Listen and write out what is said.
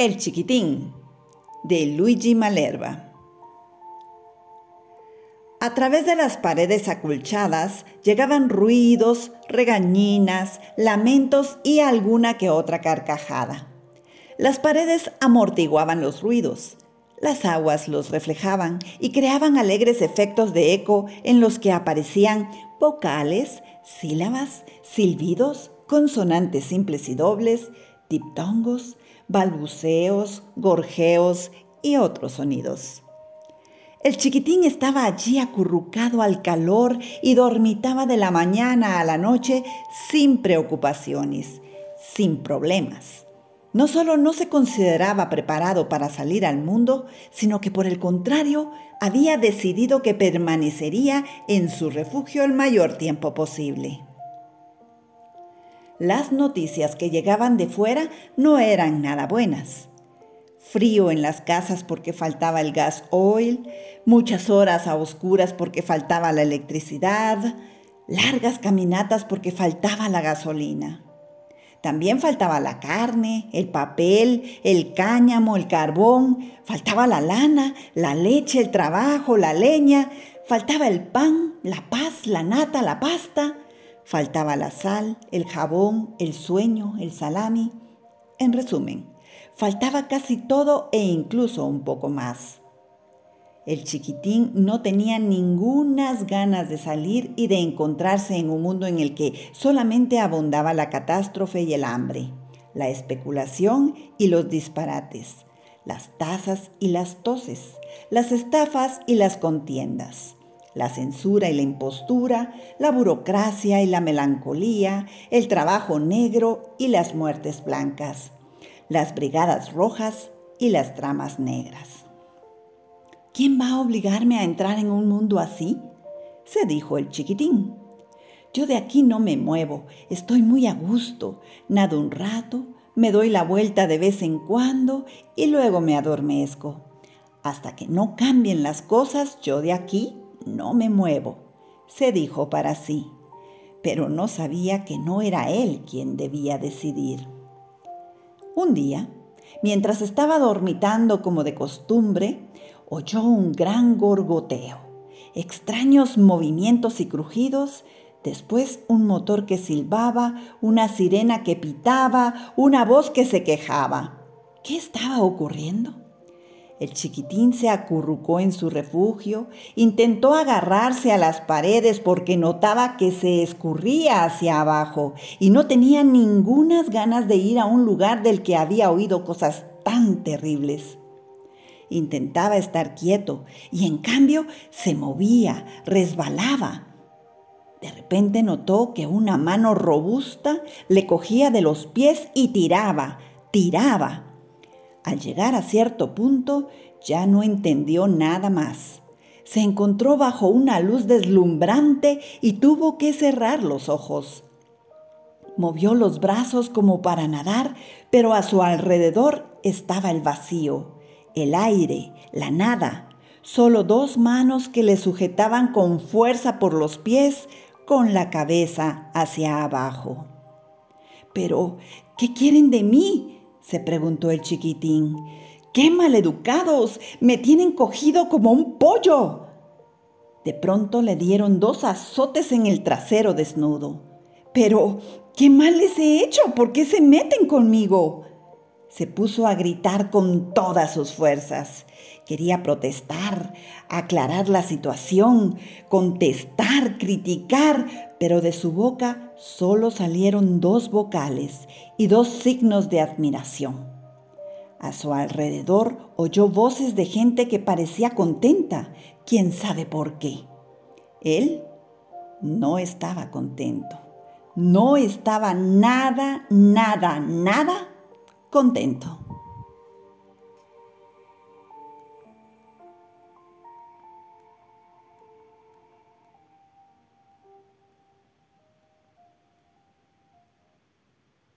El chiquitín de Luigi Malerva. A través de las paredes acolchadas llegaban ruidos, regañinas, lamentos y alguna que otra carcajada. Las paredes amortiguaban los ruidos, las aguas los reflejaban y creaban alegres efectos de eco en los que aparecían vocales, sílabas, silbidos, consonantes simples y dobles, diptongos, balbuceos, gorjeos y otros sonidos. El chiquitín estaba allí acurrucado al calor y dormitaba de la mañana a la noche sin preocupaciones, sin problemas. No solo no se consideraba preparado para salir al mundo, sino que por el contrario había decidido que permanecería en su refugio el mayor tiempo posible. Las noticias que llegaban de fuera no eran nada buenas. Frío en las casas porque faltaba el gas oil, muchas horas a oscuras porque faltaba la electricidad, largas caminatas porque faltaba la gasolina. También faltaba la carne, el papel, el cáñamo, el carbón, faltaba la lana, la leche, el trabajo, la leña, faltaba el pan, la paz, la nata, la pasta, Faltaba la sal, el jabón, el sueño, el salami. En resumen, faltaba casi todo e incluso un poco más. El chiquitín no tenía ningunas ganas de salir y de encontrarse en un mundo en el que solamente abundaba la catástrofe y el hambre, la especulación y los disparates, las tazas y las toses, las estafas y las contiendas la censura y la impostura, la burocracia y la melancolía, el trabajo negro y las muertes blancas, las brigadas rojas y las tramas negras. ¿Quién va a obligarme a entrar en un mundo así? se dijo el chiquitín. Yo de aquí no me muevo, estoy muy a gusto, nado un rato, me doy la vuelta de vez en cuando y luego me adormezco. Hasta que no cambien las cosas, yo de aquí no me muevo, se dijo para sí, pero no sabía que no era él quien debía decidir. Un día, mientras estaba dormitando como de costumbre, oyó un gran gorgoteo, extraños movimientos y crujidos, después un motor que silbaba, una sirena que pitaba, una voz que se quejaba. ¿Qué estaba ocurriendo? El chiquitín se acurrucó en su refugio, intentó agarrarse a las paredes porque notaba que se escurría hacia abajo y no tenía ningunas ganas de ir a un lugar del que había oído cosas tan terribles. Intentaba estar quieto y en cambio se movía, resbalaba. De repente notó que una mano robusta le cogía de los pies y tiraba, tiraba. Al llegar a cierto punto, ya no entendió nada más. Se encontró bajo una luz deslumbrante y tuvo que cerrar los ojos. Movió los brazos como para nadar, pero a su alrededor estaba el vacío, el aire, la nada, solo dos manos que le sujetaban con fuerza por los pies, con la cabeza hacia abajo. Pero, ¿qué quieren de mí? Se preguntó el chiquitín. ¡Qué maleducados! Me tienen cogido como un pollo. De pronto le dieron dos azotes en el trasero desnudo. Pero, ¿qué mal les he hecho? ¿Por qué se meten conmigo? Se puso a gritar con todas sus fuerzas. Quería protestar, aclarar la situación, contestar, criticar, pero de su boca solo salieron dos vocales y dos signos de admiración. A su alrededor oyó voces de gente que parecía contenta, quién sabe por qué. Él no estaba contento. No estaba nada, nada, nada contento.